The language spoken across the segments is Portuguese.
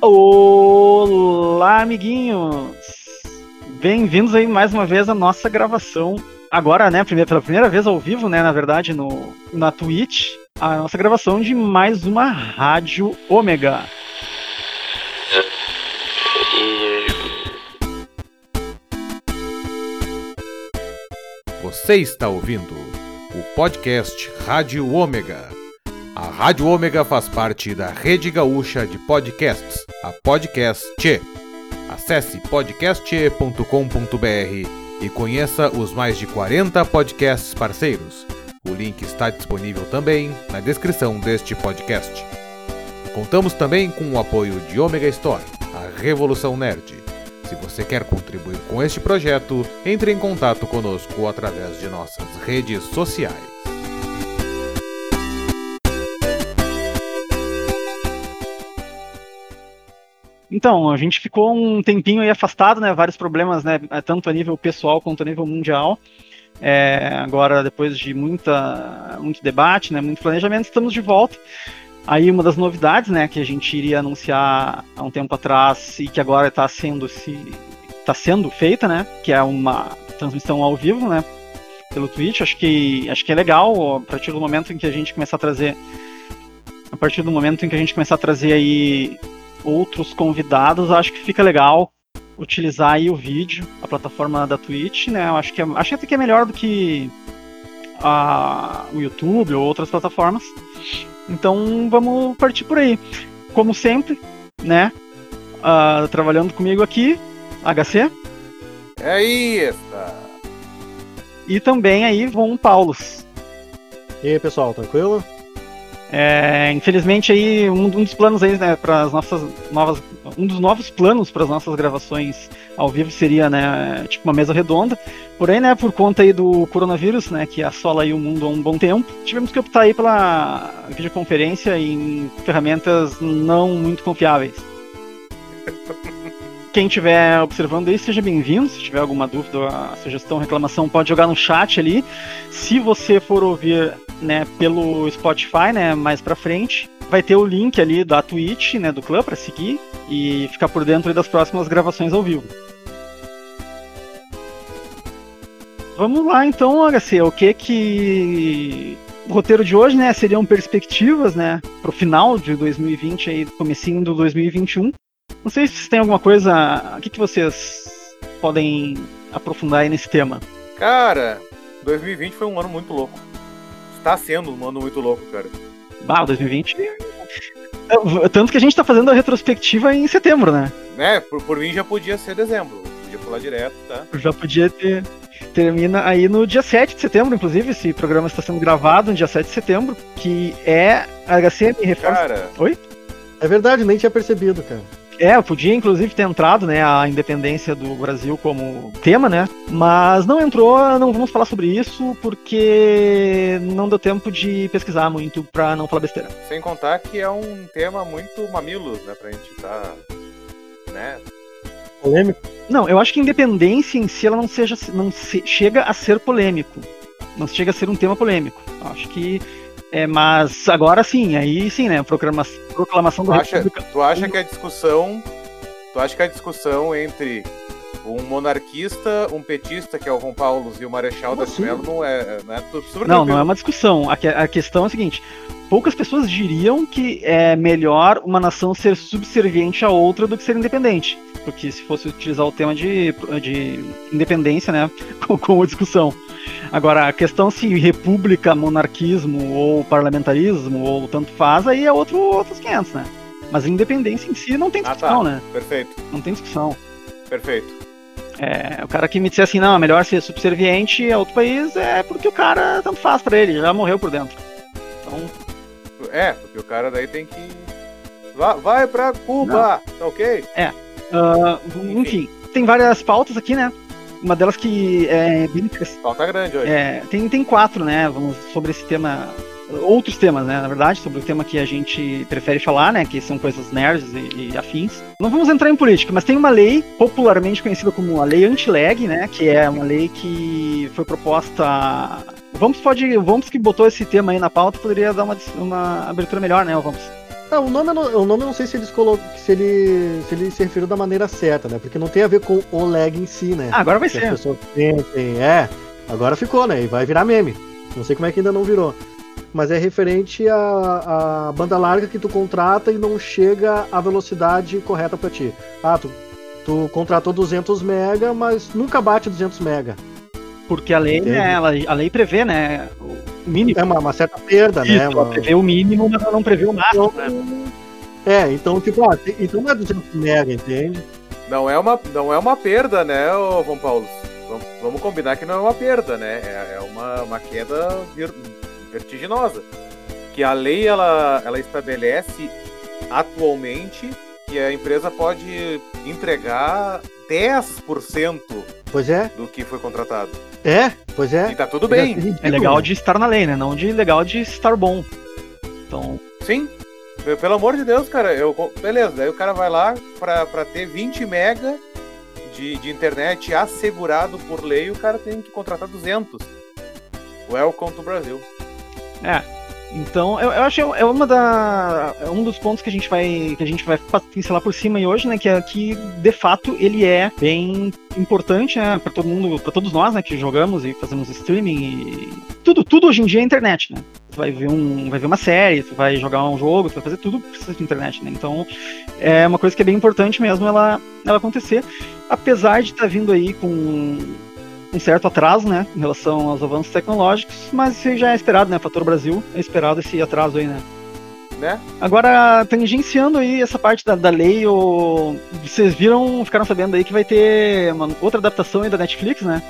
Olá, amiguinhos! Bem-vindos aí mais uma vez à nossa gravação. Agora, né, pela primeira vez ao vivo, né, na verdade, no, na Twitch, a nossa gravação de mais uma Rádio Ômega. Você está ouvindo o podcast Rádio Ômega. A Rádio Ômega faz parte da Rede Gaúcha de Podcasts, a Podcast. Acesse podcast.com.br e conheça os mais de 40 podcasts parceiros. O link está disponível também na descrição deste podcast. Contamos também com o apoio de Omega Store, a Revolução Nerd. Se você quer contribuir com este projeto, entre em contato conosco através de nossas redes sociais. Então, a gente ficou um tempinho aí afastado, né? Vários problemas, né? Tanto a nível pessoal quanto a nível mundial. É, agora, depois de muita, muito debate, né? Muito planejamento, estamos de volta. Aí uma das novidades, né, que a gente iria anunciar há um tempo atrás e que agora está sendo se está sendo feita, né, que é uma transmissão ao vivo, né, pelo Twitch. Acho que acho que é legal a partir do momento em que a gente começar a trazer a partir do momento em que a gente começar a trazer aí outros convidados, acho que fica legal utilizar aí o vídeo, a plataforma da Twitch, né? Eu acho que é, acho até que é melhor do que a, o YouTube ou outras plataformas. Então vamos partir por aí. Como sempre, né? Uh, trabalhando comigo aqui, HC. É isso. E também aí Von Paulos. E aí, pessoal, tranquilo? É, infelizmente aí um, um, dos planos aí, né, para as nossas novas, um dos novos planos para as nossas gravações ao vivo seria, né, tipo uma mesa redonda. Porém, né, por conta aí do coronavírus, né, que assola aí o mundo há um bom tempo, tivemos que optar aí pela videoconferência em ferramentas não muito confiáveis. Quem estiver observando aí, seja bem-vindo. Se tiver alguma dúvida, sugestão, reclamação, pode jogar no chat ali. Se você for ouvir né, pelo Spotify, né, mais pra frente, vai ter o link ali da Twitch, né, do clã para seguir e ficar por dentro das próximas gravações ao vivo. Vamos lá então, HC, o que que o roteiro de hoje, né, seriam perspectivas, né, pro final de 2020 aí, comecinho do 2021. Não sei se tem alguma coisa, o que que vocês podem aprofundar aí nesse tema? Cara, 2020 foi um ano muito louco tá sendo um ano muito louco, cara. Ah, 2020. Tanto que a gente tá fazendo a retrospectiva em setembro, né? É, por, por mim já podia ser dezembro. Podia pular direto, tá? Já podia ter. Termina aí no dia 7 de setembro, inclusive. Esse programa está sendo gravado no dia 7 de setembro, que é a HCM reforça. Cara. Oi? É verdade, nem tinha percebido, cara. É, podia inclusive ter entrado, né, a independência do Brasil como tema, né? Mas não entrou, não vamos falar sobre isso porque não deu tempo de pesquisar muito pra não falar besteira. Sem contar que é um tema muito mamilos, né, pra gente tá, né? Polêmico? Não, eu acho que independência em si ela não seja não se, chega a ser polêmico. Não chega a ser um tema polêmico. Acho que é, mas agora sim, aí sim, né? Proclamação, proclamação do tu acha, tu acha que a discussão. Tu acha que a discussão entre um monarquista, um petista, que é o João Paulo, e o Marechal Como da assim? não é. Não, é não, não é uma discussão. A, a questão é a seguinte: poucas pessoas diriam que é melhor uma nação ser subserviente a outra do que ser independente. Porque se fosse utilizar o tema de, de independência, né, como discussão. Agora, a questão se república, monarquismo ou parlamentarismo ou tanto faz, aí é outro, outros 500, né? Mas independência em si não tem discussão, ah, tá. né? Perfeito. Não tem discussão. Perfeito. É, o cara que me disser assim, não, é melhor ser subserviente a outro país é porque o cara tanto faz pra ele, já morreu por dentro. Então. É, porque o cara daí tem que. Vai, vai pra Cuba, não. tá ok? É. Uh, enfim. tem várias pautas aqui, né? Uma delas que é interessante. Pauta grande hoje. É, tem, tem quatro, né? Vamos sobre esse tema. Outros temas, né? Na verdade, sobre o tema que a gente prefere falar, né? Que são coisas nerds e, e afins. Não vamos entrar em política, mas tem uma lei popularmente conhecida como a Lei Anti-Lag, né? Que é uma lei que foi proposta Vamos pode, Vamos que botou esse tema aí na pauta poderia dar uma, uma abertura melhor, né, Vamos? Não, o nome, eu não- o nome eu não sei se eles colocam, se ele, se ele se referiu da maneira certa, né? Porque não tem a ver com o lag em si, né? Ah, agora vai ser. as pessoas sentem, é, agora ficou, né? E vai virar meme. Não sei como é que ainda não virou. Mas é referente à, à banda larga que tu contrata e não chega à velocidade correta pra ti. Ah, tu, tu contratou 200 mega, mas nunca bate 200 mega. Porque a lei, né, ela, a lei prevê, né, o mínimo. É uma, uma certa perda, Isso, né? ela Uma- prevê o mínimo, mas ela não prevê o máximo, Então, né? é, então, tipo, ah, te- então não é 200 mega, entende? Não é uma, não é uma perda, né, ô João Paulo? Vamos, vamos combinar que não é uma perda, né? É, é uma, uma queda vir- vertiginosa. Que a lei ela, ela estabelece atualmente que a empresa pode entregar 10% Pois é, do que foi contratado. é, pois é. E tá tudo bem. É legal de estar na lei, né? Não de legal de estar bom. Então, Sim. Pelo amor de Deus, cara, eu, beleza, daí o cara vai lá pra, pra ter 20 mega de, de internet assegurado por lei, o cara tem que contratar 200. Welcome to Brasil. Então eu, eu acho que é uma da é um dos pontos que a gente vai que a gente vai pincelar por cima aí hoje, né, que é que de fato ele é bem importante, né, para todo mundo, para todos nós, né, que jogamos e fazemos streaming e tudo, tudo hoje em dia é internet, né? Tu vai ver um, vai ver uma série, tu vai jogar um jogo, tu vai fazer tudo precisa de internet, né? Então é uma coisa que é bem importante mesmo ela ela acontecer, apesar de estar vindo aí com um certo atraso, né, em relação aos avanços tecnológicos, mas isso já é esperado, né, fator Brasil, é esperado esse atraso aí, né. Né? Agora, tangenciando aí essa parte da, da lei, o... vocês viram, ficaram sabendo aí que vai ter uma outra adaptação aí da Netflix, né?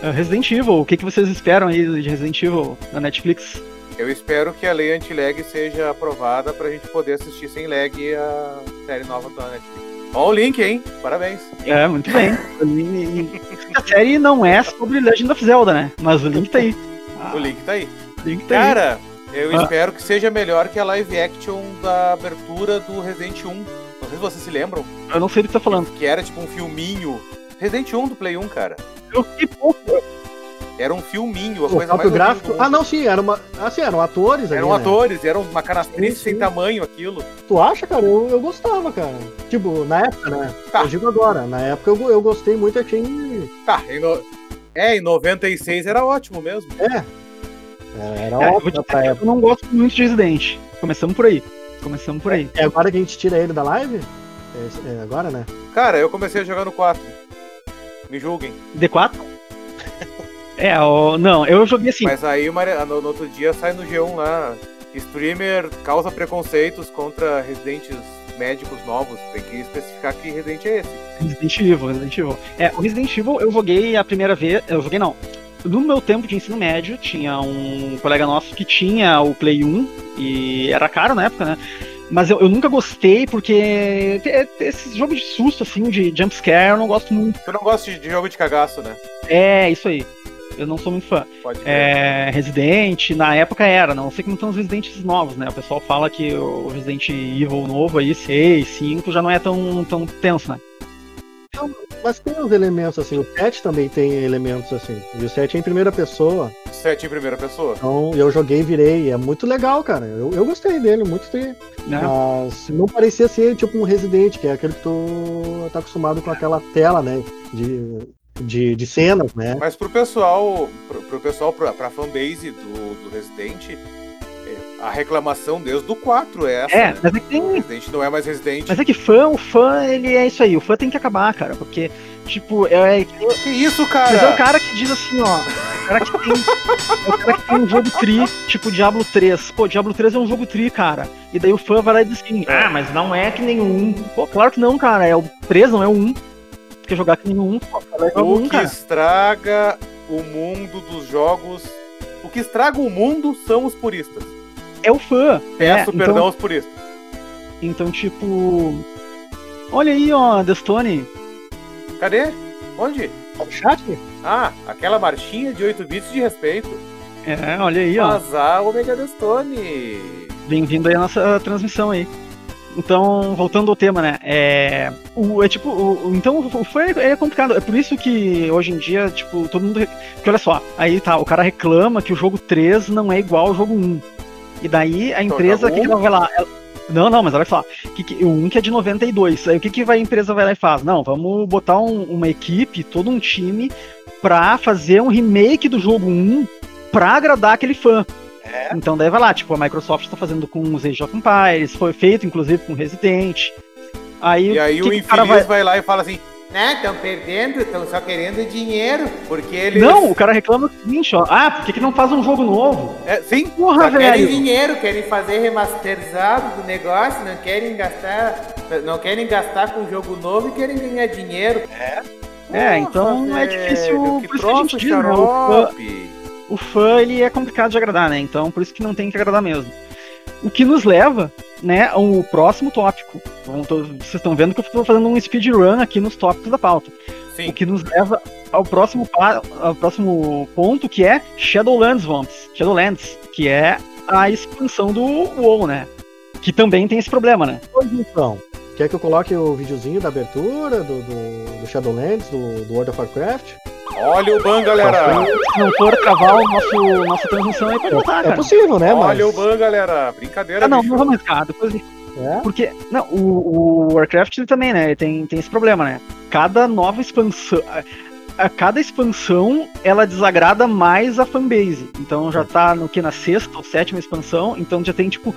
É Resident Evil, o que, que vocês esperam aí de Resident Evil da Netflix? Eu espero que a lei anti-lag seja aprovada pra gente poder assistir sem lag a série nova da Netflix. Ó o link, hein? Parabéns. É, muito bem. A série não é sobre Legend of Zelda, né? Mas o link tá aí. Ah, O link tá aí. link tá aí. Cara, eu Ah. espero que seja melhor que a live action da abertura do Resident 1. Não sei se vocês se lembram, Eu não sei do que tá falando. que era tipo um filminho. Resident 1 do Play 1, cara. Eu fiquei pouco. Era um filminho, a O coisa mais gráfico. Ah, não, sim, era uma. Assim, eram atores ali. Eram né? atores, eram uma canastrice sem tamanho aquilo. Tu acha, cara? Eu, eu gostava, cara. Tipo, na época, né? Tá. Eu digo agora, na época eu, eu gostei muito, achei. Tá, em no... é, em 96 era ótimo mesmo. É. Era É, eu ótimo dizer época. eu não gosto muito de Resident. Começamos por aí. Começamos por aí. É agora que a gente tira ele da live? É, é agora, né? Cara, eu comecei a jogar no 4. Me julguem. D4? É, ó, não, eu joguei assim. Mas aí no, no outro dia sai no G1 lá. Streamer causa preconceitos contra residentes médicos novos. Tem que especificar que residente é esse. Resident Evil, Resident Evil. É, o Resident Evil eu joguei a primeira vez. Eu joguei não. No meu tempo de ensino médio, tinha um colega nosso que tinha o Play 1 e era caro na época, né? Mas eu, eu nunca gostei porque esse jogo de susto, assim, de jumpscare, eu não gosto muito. Tu não gosta de jogo de cagaço, né? É, isso aí. Eu não sou muito fã. É, Resident, na época era, não sei como estão os Residentes novos, né? O pessoal fala que o Resident Evil novo aí, 6, 5, já não é tão, tão tenso, né? Mas tem os elementos assim. O 7 também tem elementos assim. E o 7 é em primeira pessoa. Sete em primeira pessoa. Então eu joguei e virei. É muito legal, cara. Eu, eu gostei dele, muito tri. né? Mas não parecia ser tipo um Resident, que é aquele que tu tá acostumado com aquela tela, né? De, de, de cenas, né? Mas pro pessoal, pro, pro pessoal, pra, pra fanbase do, do Resident, é, a reclamação desde o 4 é essa. É, né? mas é que O tem. Resident não é mais Resident. Mas é que fã, o fã, ele é isso aí, o fã tem que acabar, cara, porque, tipo, é, é, Que isso, mas é o cara? cara que diz assim, ó, o cara que tem, é o cara que tem um jogo tri, tipo Diablo 3, pô, Diablo 3 é um jogo tri, cara, e daí o fã vai lá e diz assim, ah, mas não é que nem o 1, pô, claro que não, cara, é o 3, não é o 1, tu quer jogar que nem o 1, pô, vai jogar o O 1, que cara, estraga o mundo dos jogos. O que estraga o mundo são os puristas. é o fã, Peço é, perdão então, aos puristas. então, tipo, olha aí, ó, Destone, Cadê? Onde? O chat? Ah, aquela marchinha de 8 bits de respeito. é, olha aí, ó, Vazar o Omega Destone. Bem-vindo aí à nossa transmissão aí. Então, voltando ao tema, né? É, o, é tipo, o, então o fã é, é complicado. É por isso que hoje em dia, tipo, todo mundo. Porque olha só, aí tá, o cara reclama que o jogo 3 não é igual ao jogo 1. E daí a empresa, o que, que ela vai lá? Ela, Não, não, mas olha só. Que, que, o 1 que é de 92. Aí o que, que vai, a empresa vai lá e faz? Não, vamos botar um, uma equipe, todo um time, pra fazer um remake do jogo 1 pra agradar aquele fã. É. Então daí vai lá, tipo, a Microsoft tá fazendo com os Age of Empires, foi feito inclusive com Resident. Aí, E aí que o cara infeliz vai... vai... lá e fala assim, né, estão perdendo, estão só querendo dinheiro, porque eles... Não, o cara reclama o seguinte, ó. Ah, por que, que não faz um jogo novo? É, sim, Porra, só querem velho. dinheiro, querem fazer remasterizado do negócio, não querem gastar, não querem gastar com jogo novo e querem ganhar dinheiro. É, então Nossa, é difícil. velho, Que por isso que a gente troço diz, né, o fã- ele é complicado de agradar, né? Então por isso que não tem que agradar mesmo. O que nos leva, né, ao próximo tópico. Tô- vocês estão vendo que eu estou fazendo um speedrun aqui nos tópicos da pauta. Sim, O que nos leva ao próximo, ao próximo ponto, que é Shadowlands Vamps. Shadowlands, que é a expansão do WoW, né? Que também tem esse problema, né? Pois então. Quer que eu coloque o videozinho da abertura do, do, do Shadowlands, do, do World of Warcraft? Olha o ban, galera. Se não for travar o nosso, nossa transmissão aí, pode botar, É possível, né? Olha mas... o ban, galera. Brincadeira, Ah, não, bicho. não vamos arriscar. Depois a gente É? Porque, não, o, o Warcraft ele também, né? ele Tem, tem esse problema, né? Cada nova expansão. A, a cada expansão ela desagrada mais a fanbase. Então já tá no que? Na sexta ou sétima expansão. Então já tem, tipo,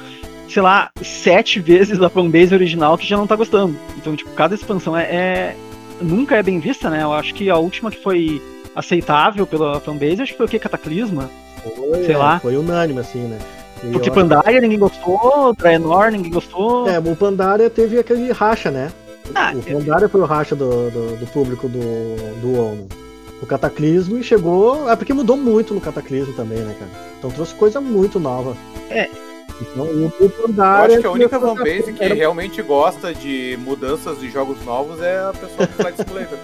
sei lá, sete vezes a fanbase original que já não tá gostando. Então, tipo, cada expansão é. é- nunca é bem vista, né? Eu acho que a última que foi aceitável pela fanbase, acho que foi o que? Cataclisma. Foi, Sei é, lá. Foi unânime, assim, né? E Porque Pandaria ninguém gostou, Draenor ninguém gostou. É, o Pandaria teve aquele racha, né? Ah, o Pandaria foi o racha do, do, do público do, do né? O Cataclismo e chegou. É porque mudou muito no Cataclismo também, né, cara? Então trouxe coisa muito nova. É. Então o, Eu acho que a única fanbase que era- realmente gosta de mudanças de jogos novos é a pessoa do Flight Simulator.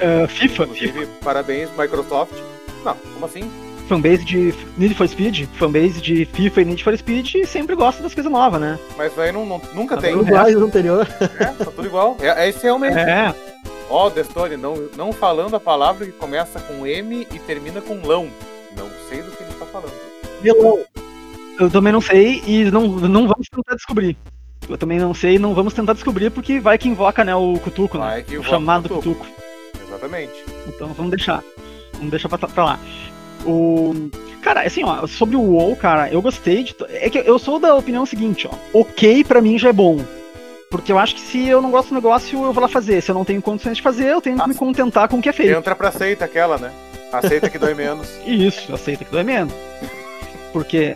ah, FIFA, FIFA. Inclusive, parabéns, Microsoft. Não, como assim? fanbase de Need for Speed, fanbase de FIFA e Need for Speed sempre gosta das coisas novas, né? Mas aí não, não- nunca Tá tem. Iguais do anterior. É, tá tudo igual. É, é esse realmente. É, Ó, Destone, não, não falando a palavra que começa com M e termina com lão. Não sei do que ele tá falando. Vilão. Eu também não sei e não, não vamos tentar descobrir. Eu também não sei, não vamos tentar descobrir porque vai que invoca, né, o Cutuco, né? O chamado. Cutuco. Exatamente. Então vamos deixar. Vamos deixar pra, pra lá. O. Cara, assim, ó, sobre o WoW, cara, eu gostei de. É que eu sou da opinião seguinte, ó. Ok pra mim já é bom. Porque eu acho que se eu não gosto do negócio, eu vou lá fazer. Se eu não tenho condições de fazer, eu tenho que Ah, me contentar com o que é feito. Entra pra seita aquela, né? Aceita que dói menos. Isso, aceita que dói menos. Porque.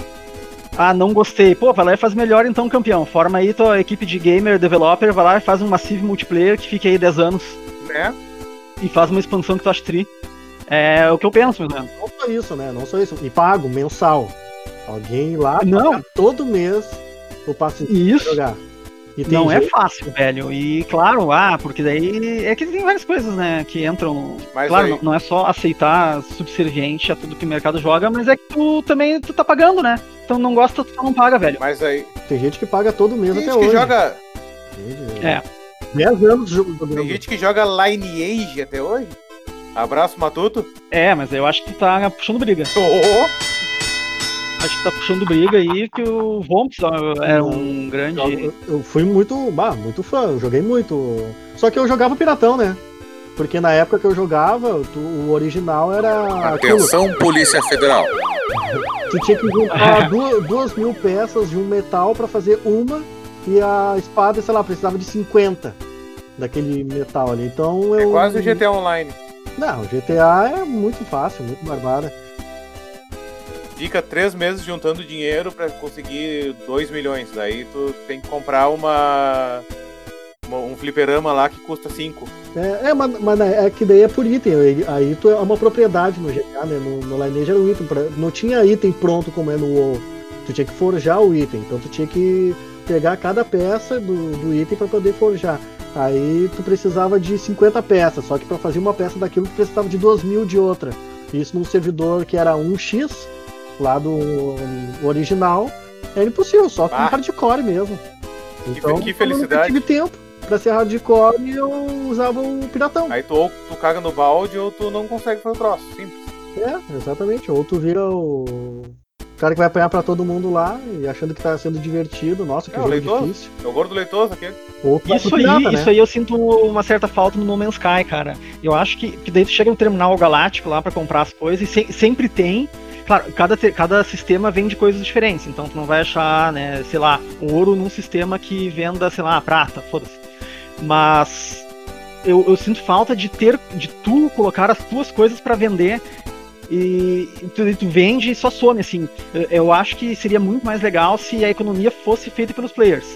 Ah, não gostei. Pô, vai lá e faz melhor então, campeão. Forma aí tua equipe de gamer, developer, vai lá e faz um massive multiplayer que fique aí 10 anos né? e faz uma expansão que tu acha tri. É o que eu penso, meu Deus. Não só isso, né? Não só isso. E pago, mensal. Alguém lá Não. paga todo mês o passe Isso jogar. E não é fácil, velho. E claro, ah, porque daí é que tem várias coisas, né, que entram. Mas claro, aí- não, não é só aceitar subserviente a tudo que o mercado joga, mas é que tu também tu tá pagando, né? Então não gosta, tu não paga, velho. Mas aí. Tem gente que paga todo mês Tem até gente que hoje. joga. É. É. 10 anos jogando. Tem gente que joga Lineage até hoje. Abraço, Matuto. É, mas eu acho que tá puxando briga. Oh, Acho que tá puxando briga aí, que o Vomps ó, é um grande. Eu, eu fui muito, bah, muito fã, eu joguei muito. Só que eu jogava piratão, né? Porque na época que eu jogava, tu- o original era. aquilo, Atenção, Polícia Federal. Tu tinha que juntar duas, duas mil peças de um metal pra fazer uma, e a espada, sei lá, precisava de 50 daquele metal ali. Então é eu. quase o GTA Online. Não, o GTA é muito fácil, muito barbada. Fica três meses juntando dinheiro pra conseguir 2 milhões. Daí tu tem que comprar uma. uma- um fliperama lá que custa 5. É, é, mas, mas é que daí é por item. Aí tu é uma propriedade no GTA, né? No, no Lineage era um item. pra- não tinha item pronto como é no WoW. Tu tinha que forjar o item. Então tu tinha que pegar cada peça do, do item para poder forjar. Aí tu precisava de 50 peças. Só que para fazer uma peça daquilo tu precisava de 2 mil de outra. Isso num servidor que era 1x, lá do original. Era impossível, só com Ah. hardcore mesmo. Então, que eu felicidade. nunca tive tempo pra ser hardcore e eu usava o piratão. Aí tu ou tu caga no balde ou tu não consegue fazer o troço. Simples. É, exatamente. Ou tu vira o. cara que vai apanhar pra todo mundo lá e achando que tá sendo divertido. Nossa, que É, jogo leitoso. difícil. É o gordo leitoso aqui. Ou vai Isso pro aí, pirata, né? isso aí eu sinto uma certa falta no No Man's Sky, cara. Eu acho que, que daí tu chega no terminal galáctico lá pra comprar as coisas e se- sempre tem. Claro, cada, cada sistema vende coisas diferentes, então tu não vai achar, né, sei lá, ouro num sistema que venda, sei lá, prata, foda-se. Mas eu, eu sinto falta de ter, de tu colocar as tuas coisas pra vender e tu, tu vende e só some, assim. Eu, eu acho que seria muito mais legal se a economia fosse feita pelos players.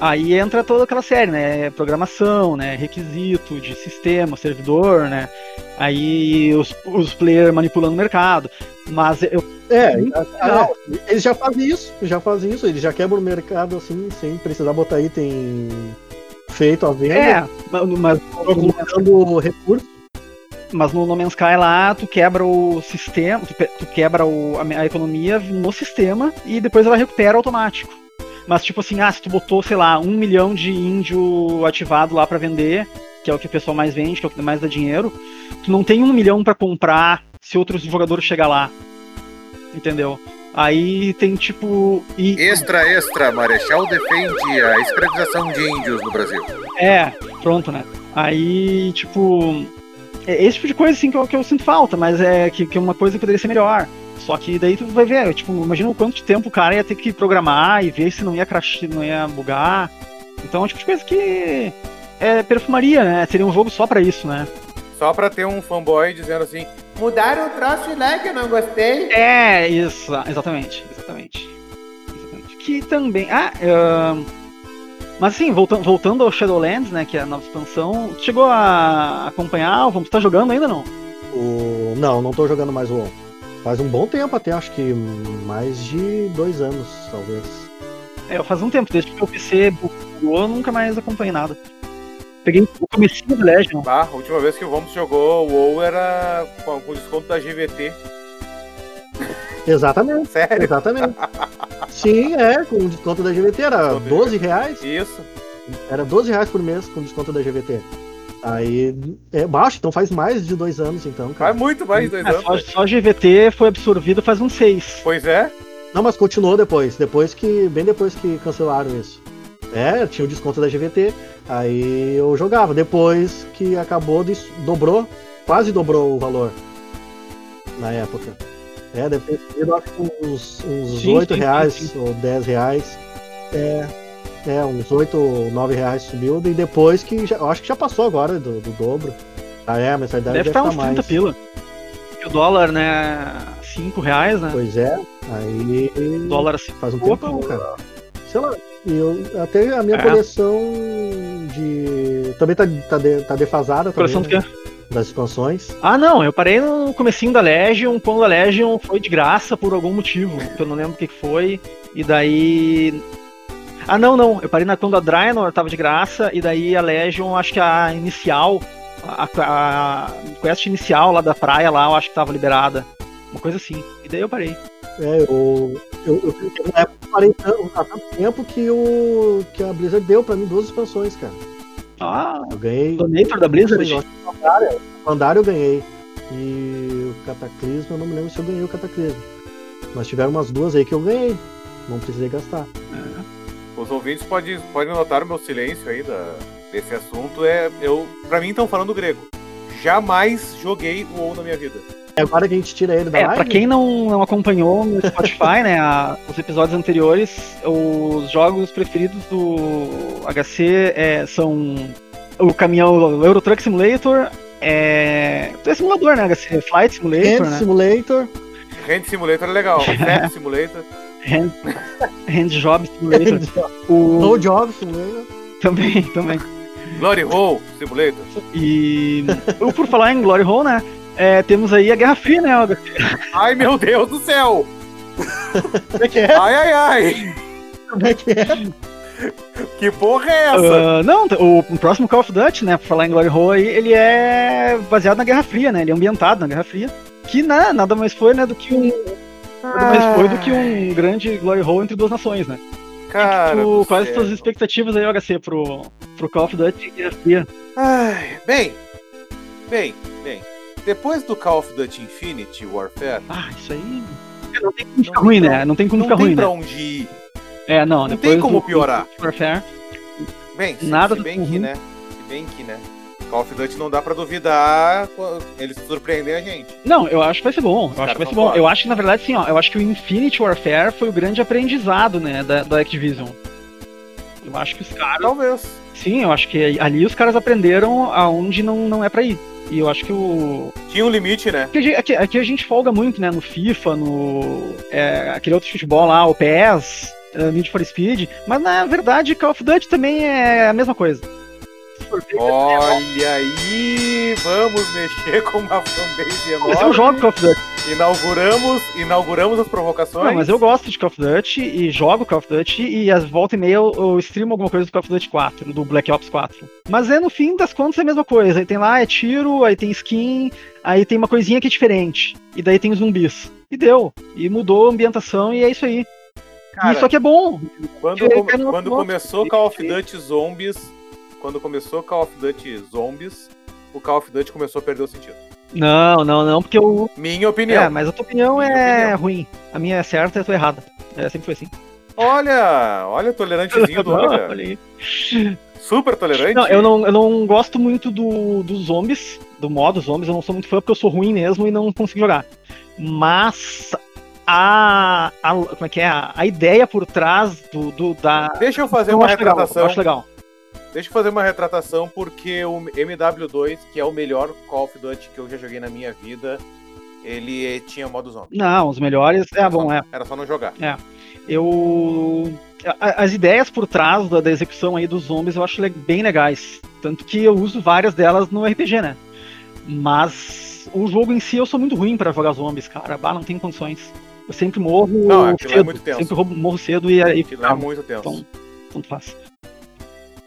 Aí entra toda aquela série, né? Programação, né? Requisito de sistema, servidor, né? Aí os, os players manipulando o mercado. Mas eu. É, é, é, eles já fazem isso, já fazem isso, eles já quebram o mercado assim, sem precisar botar item feito à venda, É, mas, colocando recurso. mas no No Man's Sky lá, tu quebra o sistema, tu, tu quebra o- a, a economia no sistema e depois ela recupera automático. Mas tipo assim, ah, se tu botou, sei lá, um milhão de índio ativado lá pra vender, que é o que o pessoal mais vende, que é o que mais dá dinheiro, tu não tem um milhão pra comprar se outros jogadores chegar lá. Entendeu? Aí tem tipo. E, Extra, extra, Marechal defende a escravização de índios no Brasil. É, pronto, né? Aí, tipo. É esse tipo de coisa assim que eu, que eu sinto falta, mas é que, que é uma coisa poderia ser melhor. Só que daí tu vai ver, tipo, imagina o quanto de tempo o cara ia ter que programar e ver se não ia crash, não ia bugar. Então é o tipo de coisa que é perfumaria, né? Seria um jogo só pra isso, né? Só pra ter um fanboy dizendo assim: mudaram o troço lá que eu não gostei. É, isso, exatamente, exatamente. Exatamente. Que também. Ah, ahn, mas assim, voltando, voltando ao Shadowlands, né? Que é a nova expansão, tu chegou a acompanhar? Vamos estar jogando ainda não? O... Não, não tô jogando mais o WoW. Faz um bom tempo até, acho que mais de dois anos, talvez. É, faz um tempo, desde que o PC bugou, eu nunca mais acompanhei nada. Peguei o comecinho do Legion. Bah, a última vez que o Vamos jogou o WoW era com com desconto da GVT. Exatamente, Sério? exatamente. Sim, é, com o desconto da GVT era Desconto da 12 reais. Isso. Era 12 reais por mês com desconto da GVT. Aí é baixo, então faz mais de dois anos então, cara. Faz muito mais de dois É, anos. só, velho. só GVT foi absorvido faz uns seis. Pois é. Não, mas continuou depois, depois que. Bem depois que cancelaram isso. É, tinha o desconto da GVT, aí eu jogava. Depois que acabou, dobrou, quase dobrou o valor na época. É, deve ter sido acho que uns, uns Sim, 8 sim, reais sim, ou 10 reais. É, é, uns 8 ou 9 reais subiu, e depois que. Já, eu acho que já passou agora do, do dobro. Ah, é, a mensalidade Deve deve, estar estar uns 30 mais. pila. E o dólar, né? 5 reais, né? Pois é, aí. O dólar assim. Faz um Opa. tempão, cara. Sei lá, eu, até a minha É. coleção de. Também tá, tá, de- tá defasada também, Coleção do né, quê? das expansões. Ah, não, eu parei no comecinho da Legion, quando a Legion foi de graça por algum motivo, que eu não lembro o que foi, e daí... Ah, não, não, eu parei na quando a Draenor tava de graça, e daí a Legion, acho que a inicial, a, a, quest inicial lá da praia lá, eu acho que tava liberada, uma coisa assim, e daí eu parei. É, eu. Eu, eu, na época eu parei tanto, há tanto tempo que, o, que a Blizzard deu pra mim duas expansões, cara. Ah, Eu ganhei. Donator da Blizzard? Eu Pandaria- Pandaria eu ganhei. E o Cataclismo, eu não me lembro se eu ganhei o Cataclismo. Mas tiveram umas duas aí que eu ganhei. Não precisei gastar. Os ouvintes podem, podem notar o meu silêncio aí da, desse assunto. É, eu, pra mim, estão falando grego. Jamais joguei o WoW na minha vida. É agora que a gente tira ele da É, live. pra quem não, não acompanhou no Spotify, né, a- os episódios anteriores, os jogos preferidos do HC é, são o caminhão o Euro Truck Simulator, é, é simulador, né, HC, Flight Simulator, Hand né, Simulator. Hand Simulator é legal. Fat Simulator. Hand, Hand Job Simulator, o, No Job Simulator. também, também. Glory Hole Simulator. E por falar em Glory Hole, né, é, temos aí a Guerra Fria, né, HC. Ai, meu Deus do céu! Como é que é? Ai, ai, ai! Como é que é? Que porra é essa? Ah, não, o, o próximo Call of Duty, né, por falar em Glory Hole aí, ele é baseado na Guerra Fria, né? Ele é ambientado na Guerra Fria. Que na- nada mais foi, né, do que um. Nada mais foi do que um grande Glory Hole entre duas nações, né? Cara, do quais as céu. tuas expectativas aí, HC, pro, pro Call of Duty Fria? Ai, bem, bem, bem. Depois do Call of Duty Infinity Warfare, Ah, isso aí. não tem como ficar ruim, né? Não tem como não ficar tem ruim, pra né? onde ir. É, não, não tem como do- piorar. Warfare. Bem, se, Nada se bem que, ruim. né? Se bem que, né? Call of Duty não dá pra duvidar eles surpreendem a gente. Não, eu acho que vai ser bom. Eu acho que vai ser bom. Eu acho que, na verdade, sim, ó. Eu acho que o Infinity Warfare foi o grande aprendizado, né, da, da Activision. Eu acho que os caras. Talvez. Sim, eu acho que ali os caras aprenderam aonde não, não é pra ir. E eu acho que o. Tinha um limite, né? Aqui, aqui, aqui a gente folga muito, né? No FIFA, no. é, aquele outro futebol lá, o PES, Need for Speed. Mas na verdade, Call of Duty também é a mesma coisa. Olha aí, vamos mexer com uma fanbase Mas eu enorme. jogo Call of Duty. Inauguramos, inauguramos as provocações. Não, mas eu gosto de Call of Duty e jogo Call of Duty e às volta e meia eu, eu streamo alguma coisa do Call of Duty 4, do Black Ops 4. Mas é no fim das contas é a mesma coisa. Aí tem lá, é tiro, aí tem skin, aí tem uma coisinha que é diferente. E daí tem os zumbis. E deu. E mudou a ambientação e é isso aí. Cara, isso aqui é bom. Quando, come- quando começou Call of Duty Zombies, quando começou Call of Duty Zombies, o Call of Duty começou a perder o sentido. Não, não, não, porque eu. Minha opinião. É, mas a tua opinião Minha é opinião. ruim. A minha é certa e a tua é errada. É, sempre foi assim. Olha, olha o tolerantezinho do cara. Olha. Super tolerante. Não, eu não, eu não gosto muito do, dos zombies, do modo zombies, eu não sou muito fã porque eu sou ruim mesmo e não consigo jogar. Mas a, a como é que é? A, a ideia por trás do, do da Deixa eu fazer eu uma acho legal, retratação. eu acho legal. Deixa eu fazer uma retratação, porque o MW2, que é o melhor Call of Duty que eu já joguei na minha vida, ele tinha modo zombie. Não, os melhores, é bom, é. Era só não jogar. Eu a- as ideias por trás da, da execução aí dos zombies eu acho bem legais, tanto que eu uso várias delas no RPG, né? Mas o jogo em si eu sou muito ruim pra jogar zombies, cara. Bah, não tenho condições. Eu sempre morro Não, é cedo, muito tenso. sempre morro cedo e aí é muito tenso. Então, tanto faz.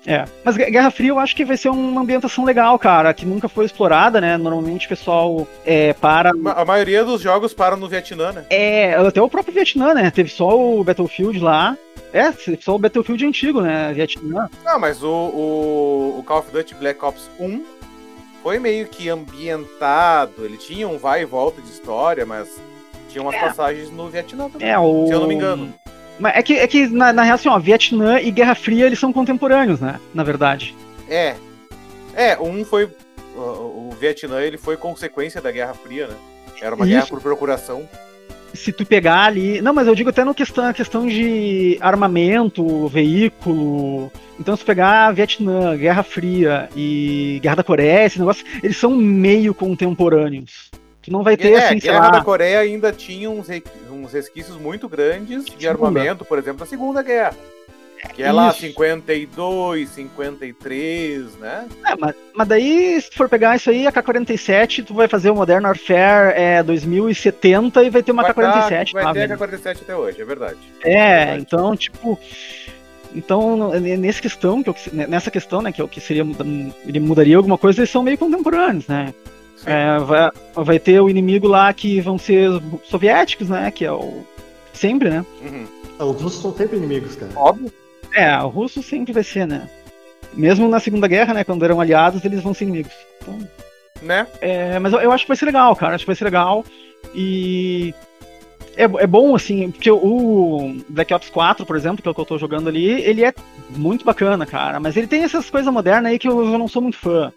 É, mas Gu- Guerra Fria eu acho que vai ser uma ambientação legal, cara, que nunca foi explorada, né? Normalmente o pessoal é, para. A maioria dos jogos param no Vietnã, né? É, até o próprio Vietnã, né? Teve só o Battlefield lá. É, só o Battlefield antigo, né? Vietnã. Não, mas o, o, o Call of Duty Black Ops 1 foi meio que ambientado. Ele tinha um vai e volta de história, mas tinha umas passagens no Vietnã também. É, o. Se eu não me engano. Mas é que, é que na, na real, assim, ó, Vietnã e Guerra Fria eles são contemporâneos, né? Na verdade. É. É, um foi. O, o Vietnã ele foi consequência da Guerra Fria, né? Era uma Isso. guerra por procuração. se tu pegar ali. Não, mas eu digo até no questão, questão de armamento, veículo. Então, se tu pegar Vietnã, Guerra Fria e Guerra da Coreia, esse negócio, eles são meio contemporâneos. Tu não vai ter, é, assim, a sei Guerra lá. da Coreia ainda tinha uns, uns resquícios muito grandes de armamento, por exemplo, da Segunda Guerra. Que é lá Isso. 52, 53, né? É, mas, mas daí, se tu for pegar isso aí, a K-47, tu vai fazer o Modern Warfare é, 2070 e vai ter uma vai K-47 tá, lá, vai ter a K-47 até hoje, é verdade. É, Verdade. então, tipo. Então, nessa questão, que eu, nessa questão, né, que, é o que seria mudaria alguma coisa, eles são meio contemporâneos, né? É, vai, vai ter o inimigo lá que vão ser os soviéticos, né? Que é o. Sempre, né? Uhum. Os russos são sempre inimigos, cara. Óbvio. É, o russo sempre vai ser, né? Mesmo na Segunda Guerra, né? Quando eram aliados, eles vão ser inimigos. Então, Né? é, mas eu, eu acho que vai ser legal, cara. Acho que vai ser legal. E. É, é bom, assim, porque o Black Ops 4, por exemplo, que é o que eu tô jogando ali, ele é muito bacana, cara. Mas ele tem essas coisas modernas aí que eu, eu não sou muito fã.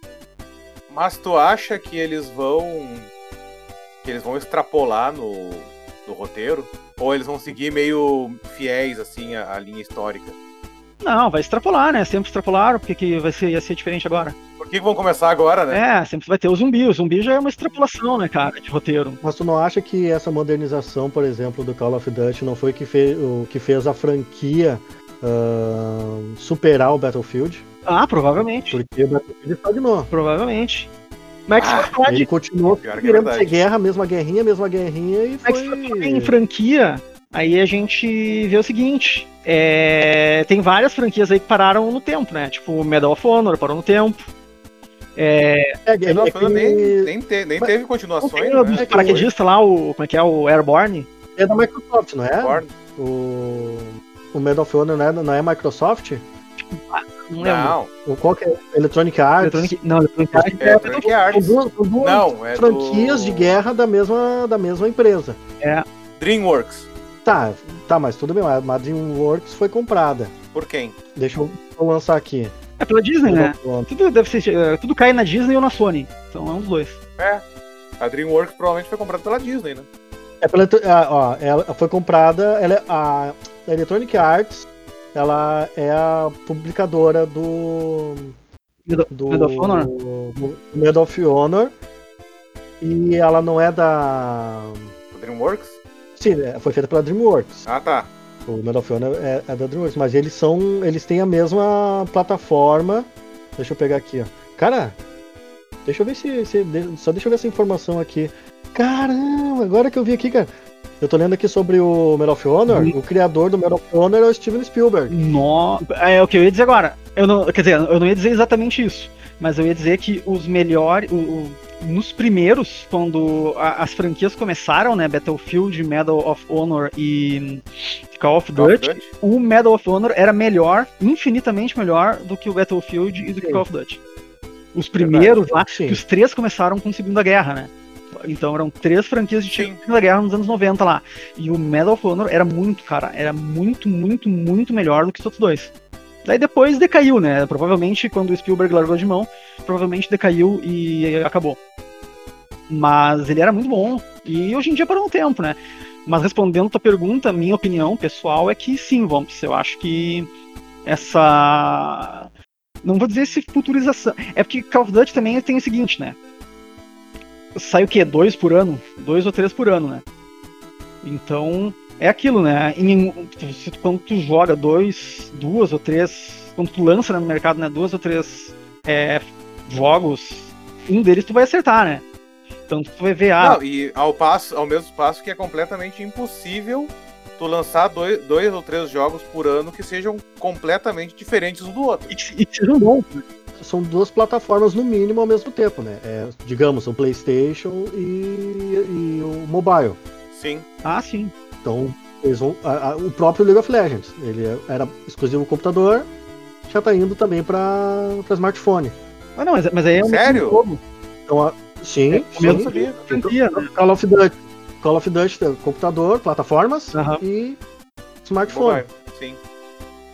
Mas tu acha que eles vão. que eles vão extrapolar no, no roteiro? Ou eles vão seguir meio fiéis, assim, à, à linha histórica? Não, vai extrapolar, né? Sempre extrapolaram, porque que vai ser, ia ser diferente agora. Por que vão começar agora, né? É, sempre vai ter o zumbi. O zumbi já é uma extrapolação, né, cara, de roteiro. Mas tu não acha que essa modernização, por exemplo, do Call of Duty não foi que fe- o que fez a franquia ah, superar o Battlefield? Ah, provavelmente. Porque o Battlefield estagnou. Provavelmente. Mas que se Ah, falar Ele continuou Pior que é querendo ser guerra, mesma guerrinha, mesma guerrinha e Mas que se for falar em foi. franquia, aí a gente vê o seguinte: é, tem várias franquias aí que pararam no tempo, né? Tipo, Medal of Honor parou no tempo. É, É, é, Não, é que nem, nem, te- nem Mas- teve continuações, tem né? o dos paraquedistas lá, o. Como é que é? O Airborne? é da Microsoft, não é? Born. O, o Medal of Honor não é, não é Microsoft? Não lembro. Não, O qual que é? Electronic Arts? Electronic, não, Electronic Arts é Electronic São Arts. duas, são duas Não, é franquias do- de guerra da mesma, da mesma empresa. DreamWorks. Tá, tá, mas tudo bem, mas a DreamWorks foi comprada. Por quem? Deixa eu, eu lançar aqui. É pela Disney, né? Tudo deve ser. eh, Tudo cai na Disney ou na Sony. Então é um dos dois. É. A DreamWorks provavelmente foi comprada pela Disney, né? É pela, ah, ó, ela foi comprada, ela é a Electronic Arts, ela é a publicadora do Medal do Medal of Honor? do Medal of Honor e ela não é da DreamWorks? sim, é, foi feita pela DreamWorks. Ah, tá. O Medal of Honor é, é da DreamWorks, mas eles são, eles têm a mesma plataforma. Deixa eu pegar aqui, ó. Cara, deixa eu ver se, se só deixa eu ver essa informação aqui. Caramba, agora que eu vi aqui, cara. Eu tô lendo aqui sobre o Medal of Honor. Uhum. O criador do Medal of Honor é o Steven Spielberg. No... É o que eu ia dizer agora. Eu não, quer dizer, eu não ia dizer exatamente isso. Mas eu ia dizer que os melhores. o- o- nos primeiros, quando a- as franquias começaram, né? Battlefield, Medal of Honor e Call of Call of Duty, o Medal of Honor era melhor, infinitamente melhor do que o Battlefield e do que. Call of Duty. Os primeiros lá, Sim. que os três começaram com Segunda Guerra, né? Então eram três franquias de Sim. Segunda Guerra nos anos 90 lá. E o Medal of Honor era muito, cara, era muito, muito, muito melhor do que os outros dois. Daí depois decaiu, né? Provavelmente quando o Spielberg largou de mão, provavelmente decaiu e acabou. Mas ele era muito bom. E hoje em dia parou no tempo, né? Mas respondendo a tua pergunta, minha opinião pessoal é que sim, Vamps. Eu acho que essa. Não vou dizer se futurização. É porque Call of Duty também tem o seguinte, né? Sai o quê? Dois por ano? Dois ou três por ano, né? Então, é aquilo, né? Em, quando tu joga dois, duas ou três. Quando tu lança né, no mercado, né? Duas ou três é, jogos, um deles tu vai acertar, né? Então tu vai ver, ah, Não, e ao, passo, ao mesmo passo que é completamente impossível tu lançar dois, dois ou três jogos por ano que sejam completamente diferentes um do outro. e, que- e que sejam bons. São duas plataformas no mínimo ao mesmo tempo, né? É, digamos, o PlayStation e, e o mobile. Sim. Ah, sim. Então, eles vão, a- a- o próprio League of Legends, ele é- era exclusivo computador, já tá indo também para smartphone. Ah, não, mas, mas aí é o mesmo Sério? jogo. Então, a- sim, É, sim. sabia. Franquia, né? Call of Duty, Call of Duty, tem computador, plataformas e smartphone, Mobile. Sim.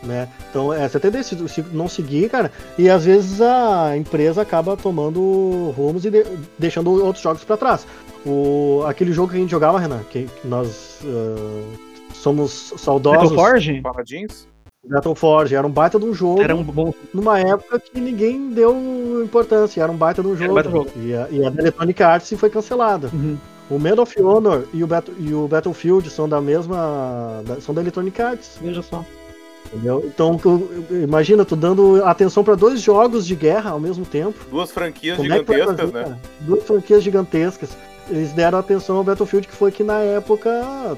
Né? Então, é, você tem se, se não seguir, cara, e às vezes a empresa acaba tomando rumos e de- deixando outros jogos para trás. O, aquele jogo que a gente jogava, Renan, que, que nós ah, somos saudosos, Metal Forge Paladins? Battle Forge, era um baita de um jogo. era um bom. numa época que ninguém deu importância, era um baita de um Era um jogo. baita jogo. E, a, e a da Electronic Arts foi cancelada. Uhum. O Medal of Honor e o, Battle, e o Battlefield são da mesma. da- são da Electronic Arts, Veja só. Entendeu? Então, tu- imagina, tu dando atenção pra dois jogos de guerra ao mesmo tempo. Duas franquias Como é gigantescas, fazer, né? cara? Duas franquias gigantescas. Eles deram atenção ao Battlefield, que foi que na época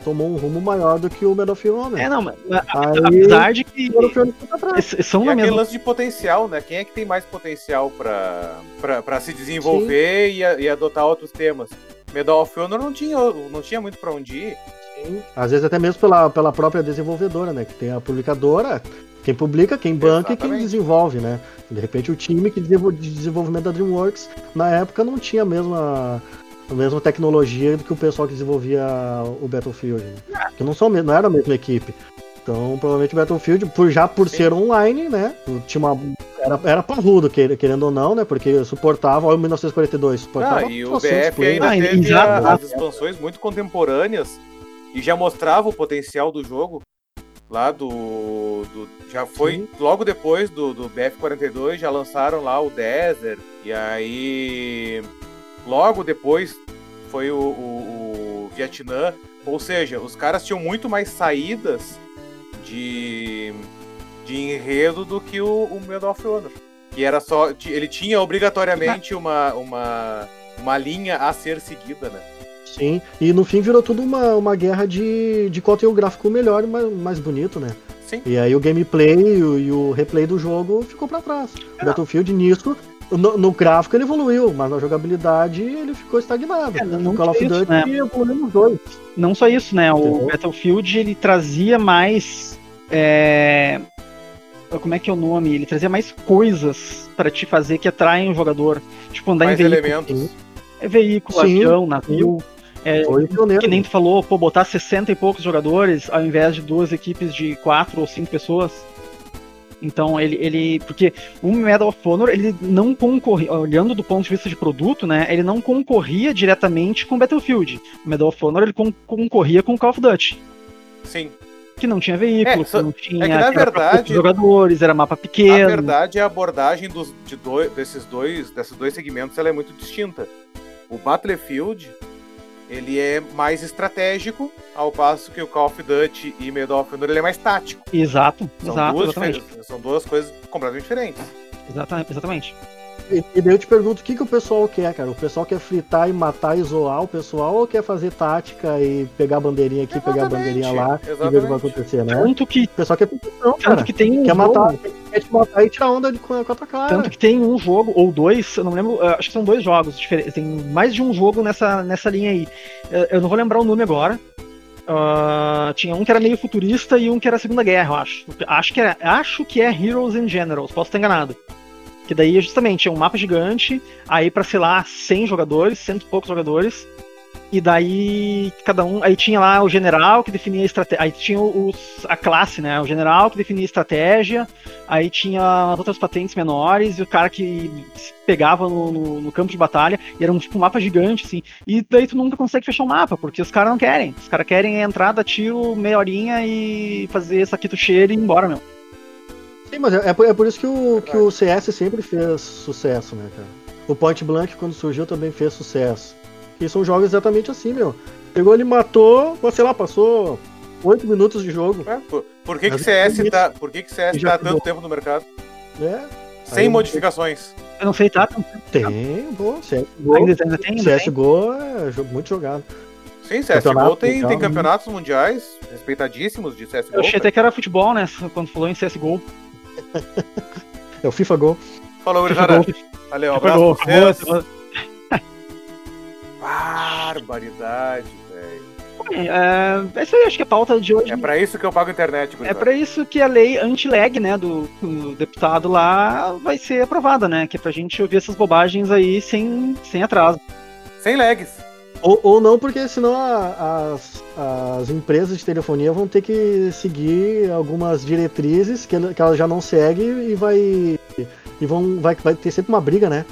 tomou um rumo maior do que o Medal of Honor. É, não, mas, Aí, apesar de que são E aquele mesma. lance de potencial, né? Quem é que tem mais potencial pra se desenvolver e, e adotar outros temas? Medal of Honor não tinha, não tinha muito pra onde ir. Sim. Às vezes até mesmo pela, pela própria desenvolvedora, né? Que tem a publicadora, quem publica, quem banca e quem Exatamente. desenvolve, né? De repente o time que desenvol- de desenvolvimento da DreamWorks na época não tinha a mesma, a mesma tecnologia do que o pessoal que desenvolvia o Battlefield. Né? Que não, são, não era a mesma equipe. Então, provavelmente o Battlefield, por, já por Sim. ser online, né? Tinha uma, era, era parrudo, quer- querendo ou não, né? Porque suportava, olha o 1942, suportava Ah, e o 400 BF ainda Ah, teve exato. a- as expansões muito contemporâneas e já mostrava o potencial do jogo. Lá do. do- já foi Sim. logo depois do, do BF42, já lançaram lá o Desert. E aí. Logo depois foi o, o- o Vietnã. Ou seja, os caras tinham muito mais saídas de, de enredo do que o, o Medal of Honor. Que era só. Ele tinha obrigatoriamente uma, uma, uma linha a ser seguida, né? Sim, e no fim virou tudo uma, uma guerra de, de qual tem o gráfico melhor e mais, mais bonito, né? Sim. E aí o gameplay e o, e o replay do jogo ficou pra trás. O Battlefield nisso, no, no gráfico ele evoluiu, mas na jogabilidade ele ficou estagnado. É, não o Call of Duty né? evoluiu nos dois. Não só isso, né? O Entendeu? Battlefield ele trazia mais. é, Como é que é o nome? Ele trazia mais coisas pra te fazer que atraem o jogador. Tipo, andar Mais em veículo. elementos. É veículo, Sim, avião, navio. É, que nem tu falou, pô, botar 60 e poucos jogadores ao invés de duas equipes de quatro ou cinco pessoas. Então ele, ele porque o Medal of Honor ele não concorria, olhando do ponto de vista de produto, né, ele não concorria diretamente com Battlefield. O Medal of Honor ele con- concorria com Call of Duty, Sim. que não tinha veículo, É, só- não tinha é que, na verdade- jogadores, era mapa A pequeno. verdade é a abordagem dos, de dois, desses, dois, desses dois segmentos ela é muito distinta. O Battlefield ele é mais estratégico, ao passo que o Call of Duty e Medal of Honor ele é mais tático. Exato, São, exato, duas, exatamente. são duas coisas completamente diferentes. Exata- exatamente. E, e daí eu te pergunto o que, que o pessoal quer, cara? O pessoal quer fritar e matar e zoar o pessoal ou quer fazer tática e pegar a bandeirinha aqui, pegar a Exatamente, bandeirinha lá e ver o que vai exatamente. acontecer, né? Tanto que, O pessoal quer competição, cara. tanto que tem um Quer jogo- matar, quer te matar e tirar onda de, com, a- tua cara. Tanto que tem um jogo, ou dois, eu não lembro, acho que são dois jogos diferentes. Tem mais de um jogo nessa, nessa linha aí. Eu não vou lembrar o nome agora. Ah, tinha um que era meio futurista e um que era Segunda Guerra, eu acho. Acho que, era, acho que é Heroes and Generals, posso estar enganado. Que daí, justamente, é um mapa gigante, aí pra, sei lá, 100 jogadores, cento e poucos jogadores. E daí, cada um. Aí tinha lá o general que definia a estratégia. Aí tinha os, a classe, né? O general que definia a estratégia. Aí tinha as outras patentes menores e o cara que pegava no, no- no campo de batalha. E era um tipo um mapa gigante, assim. E daí tu nunca consegue fechar o mapa, porque os caras não querem. Os caras querem entrar, dar tiro, meia horinha e fazer saquito cheiro e ir embora, meu. Sim, mas é, é por, é isso que o, que o CS sempre fez sucesso, né, cara? O Point Blank, quando surgiu, também fez sucesso. E são jogos exatamente assim, meu. Pegou ele matou, mas, sei lá, passou 8 minutos de jogo. É, por, por que, que CS tá, por que, que CS tá tanto tempo no mercado? É, Sem Aí- modificações. Eu não sei, tá? tem, pô, CSGO, Ainda, ainda tem, ainda tem. CSGO é jogo muito jogado. Sim, CSGO Campeonato tem, tem né? campeonatos mundiais respeitadíssimos de CSGO. Eu achei cara. até que era futebol, né? Quando falou em CSGO. É o FIFA Go. Falou, gurizada. Gol. Valeu, um abraço Barbaridade, velho. É, é isso aí, acho que a pauta de hoje É pra isso que eu pago internet, É gurizada. pra isso que a lei anti-lag, né, do, do deputado lá vai ser aprovada, né? Que é pra gente ouvir essas bobagens aí sem, sem atraso. Sem lags. Ou, ou não, porque senão a- as, as empresas de telefonia vão ter que seguir algumas diretrizes que, que elas já não seguem e vai. E vão, vai, vai ter sempre uma briga, né?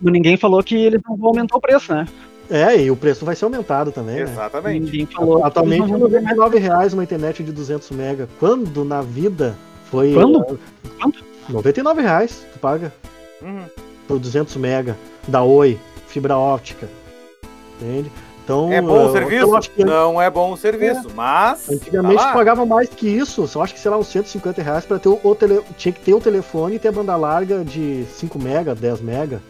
Ninguém falou que eles não vão aumentar o preço, né? É, e o preço vai ser aumentado também, né? Exatamente. Ninguém falou. Atualmente é 99 reais uma internet de 200 mega. Quando na vida foi. Quando? uh, Quanto? 99 reais tu paga Uhum. por 200 mega da Oi, fibra óptica. Entende? Então, É bom o uh, serviço? eu acho que Não é bom o serviço, mas. Antigamente tá pagava mais que isso, só acho que sei lá, uns 150 reais pra ter o, o tele... tinha que ter o telefone e ter a banda larga de 5 mega, 10 mega.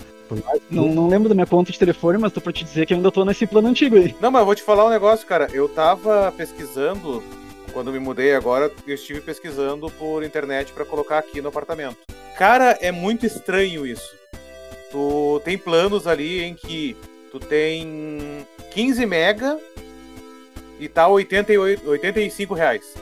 Não, não lembro da minha conta de telefone, mas tô pra te dizer que eu ainda tô nesse plano antigo aí. Não, mas eu vou te falar um negócio, cara. Eu tava pesquisando, quando me mudei agora, eu estive pesquisando por internet pra colocar aqui no apartamento. Cara, é muito estranho isso. Tu tem planos ali em que tu tem 15 mega e tá 88, 85 reais.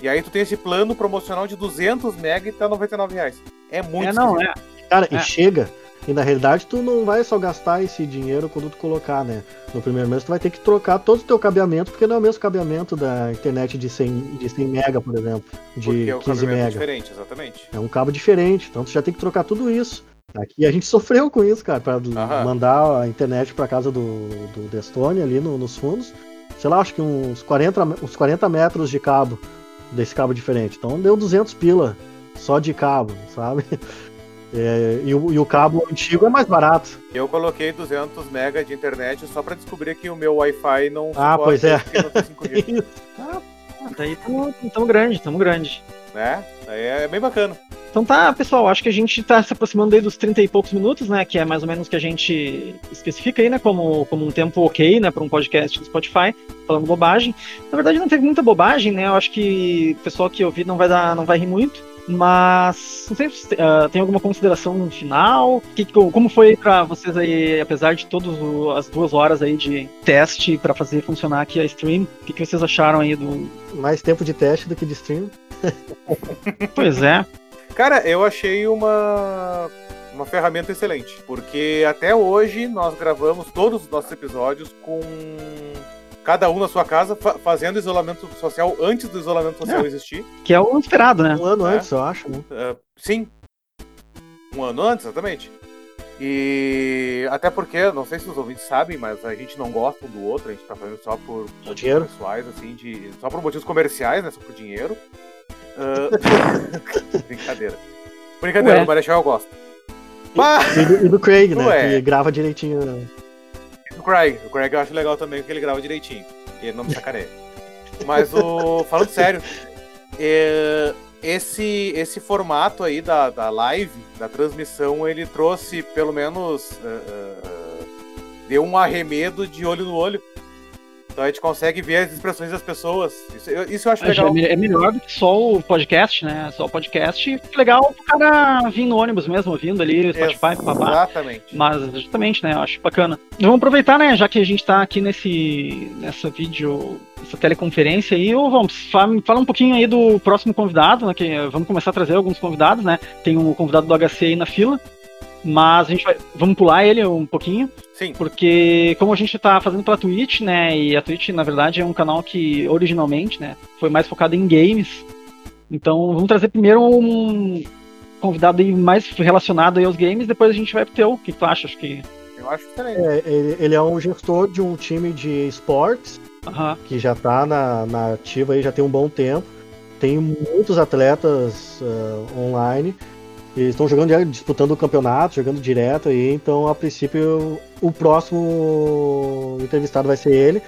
E aí tu tem esse plano promocional de 200 mega e tá 99 reais. É muito é, não, esquisito. é. Cara, É. e chega. E na realidade tu não vai só gastar esse dinheiro quando tu colocar, né? No primeiro mês tu vai ter que trocar todo o teu cabeamento, porque não é o mesmo cabeamento da internet de 100, de 100 mega, por exemplo, de Porque o 15 cabimento é mega. diferente, exatamente. É um cabo diferente, então tu já tem que trocar tudo isso. Aqui a gente sofreu com isso, cara, pra Aham. mandar a internet pra casa do, do Destone ali no- nos fundos. Sei lá, acho que uns 40, me- uns 40 metros de cabo, desse cabo diferente. Então deu 200 pila só de cabo, sabe? É, e, o, e o cabo antigo é mais barato. Eu coloquei 200 mega de internet só pra descobrir que o meu Wi-Fi não Ah, pois é. 5G, Daí tamo, tamo grande, tamo grande. né? Aí é bem bacana. Então tá, pessoal, acho que a gente tá se aproximando aí dos 30 e poucos minutos, né? Que é mais ou menos o que a gente especifica aí, né? Como, como um tempo ok, né? Para um podcast do Spotify, falando bobagem. Na verdade, não teve muita bobagem, né? Eu acho que o pessoal que ouvir não vai dar, não vai rir muito. Mas não sei se ah, tem alguma consideração final. Que, como foi para vocês aí, apesar de todas as duas horas aí de teste para fazer funcionar aqui a stream? O que, que vocês acharam aí do. Mais tempo de teste do que de stream. Pois é. Cara, eu achei uma uma ferramenta excelente. Porque até hoje nós gravamos todos os nossos episódios com cada um na sua casa fa fazendo isolamento social antes do isolamento social É. existir. Que é o esperado, né? Um ano É. antes, eu acho. Né? Uh, sim. Um ano antes, exatamente. E até porque, não sei se os ouvintes sabem, mas a gente não gosta um do outro, a gente tá fazendo só por motivos dinheiro. pessoais, assim, de. Só por motivos comerciais, né? Só por dinheiro. Uh, Brincadeira. Brincadeira, Ué. o Marechal eu gosto. Mas E do, e do Craig, né? Ué. Que grava direitinho. né? Craig, o Craig eu acho legal também, porque ele grava direitinho. E ele não me sacaneia. Mas o. Falando sério, é, esse, esse formato aí da, da live, da transmissão, ele trouxe pelo menos. eh, eh, deu um arremedo de olho no olho. Então a gente consegue ver as expressões das pessoas. Isso, eu- isso eu acho É, legal. é é melhor do que só o podcast, né? Só o podcast. Legal o cara vir no ônibus mesmo, ouvindo ali, Spotify, papá. Exatamente. Mas justamente, né? Eu acho bacana. Vamos aproveitar, né? Já que a gente tá aqui nesse nessa vídeo, essa teleconferência aí, ô, vamos fa- fala um pouquinho aí do próximo convidado, né? Que vamos começar a trazer alguns convidados, né? Tem um convidado do HC aí na fila. Mas a gente vai. Vamos pular ele um pouquinho. Sim. Porque como a gente tá fazendo pela Twitch, né? E a Twitch, na verdade, é um canal que originalmente, né? Foi mais focado em games. Então vamos trazer primeiro um convidado aí mais relacionado aí aos games, depois a gente vai pro teu. O que tu acha? Acho que. Eu acho excelente. É, ele, ele é um gestor de um time de esportes Aham. que já tá na, na ativa aí já tem um bom tempo. Tem muitos atletas ah, online. Eles estão jogando, disputando o campeonato, jogando direto aí. Então, a princípio, o próximo entrevistado vai ser ele.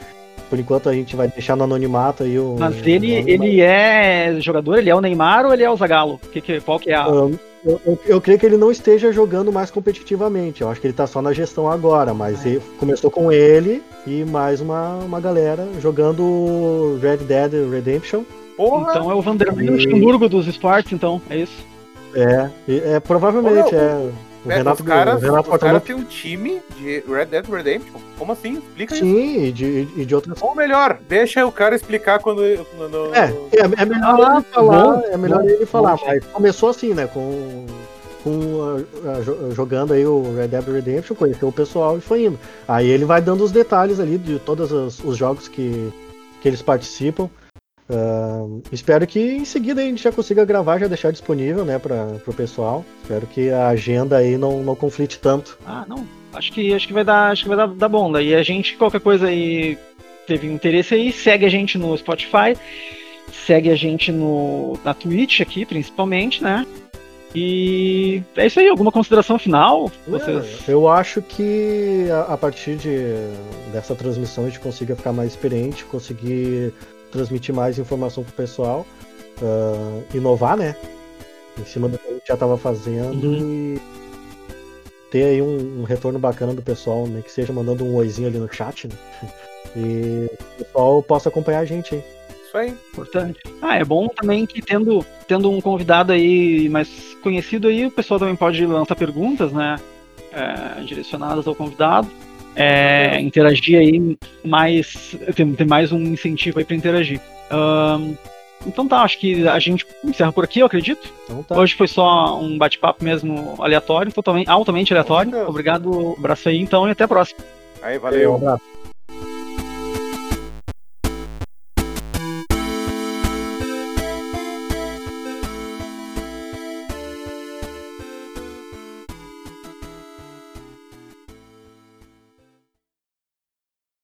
Por enquanto, a gente vai deixar no anonimato aí o. Mas o ele, nome, ele é jogador, ele é o Neymar ou ele é o Zagallo? Que, que, qual que é a. Eu, eu- eu creio que ele não esteja jogando mais competitivamente. Eu acho que ele tá só na gestão agora. Mas É. ele- começou com ele e mais uma, uma galera jogando Red Dead Redemption. Porra! Então é o Vanderlei E- Luxemburgo dos esportes, então, é isso. É, é provavelmente, Ô, meu, é. O É, Renato, os caras o Renato os caras têm um time de Red Dead Redemption. Como assim? Explica isso. sim, e de, e de outras Ou melhor, deixa o cara explicar quando. quando É, é, é melhor Ah, ele falar, bom, é melhor bom, ele falar, bom. mas começou assim, né, com, com jo- jogando aí o Red Dead Redemption, conheceu o pessoal e foi indo. Aí ele vai dando os detalhes ali de todos os, os jogos que, que eles participam. Ah, espero que em seguida a gente já consiga gravar, já deixar disponível, né, para o pessoal. Espero que a agenda aí não, não conflite tanto. Ah, não. Acho que, acho que vai dar, acho que vai dar, dar bom. Daí a gente, qualquer coisa aí, teve interesse aí, segue a gente no Spotify, segue a gente no, na Twitch aqui, principalmente, né? E é isso aí, alguma consideração final? Vocês. É, Eu acho que a, a partir de, dessa transmissão a gente consiga ficar mais experiente, conseguir transmitir mais informação pro pessoal, ah, inovar, né? Em cima do que a gente já estava fazendo Uhum. e ter aí um, um retorno bacana do pessoal, né? Que seja mandando um oizinho ali no chat, né? E o pessoal possa acompanhar a gente aí. Isso aí. Importante. Ah, é bom também que tendo, tendo um convidado aí mais conhecido aí, o pessoal também pode lançar perguntas, né? é, direcionadas ao convidado. É, interagir aí mais. Tem, tem mais um incentivo aí para interagir. Ahn, então tá, acho que a gente encerra por aqui, eu acredito. Então tá. Hoje foi só um bate-papo mesmo aleatório, totalmente, altamente aleatório. Obrigado, abraço aí então e até a próxima. Aí, valeu. Um abraço.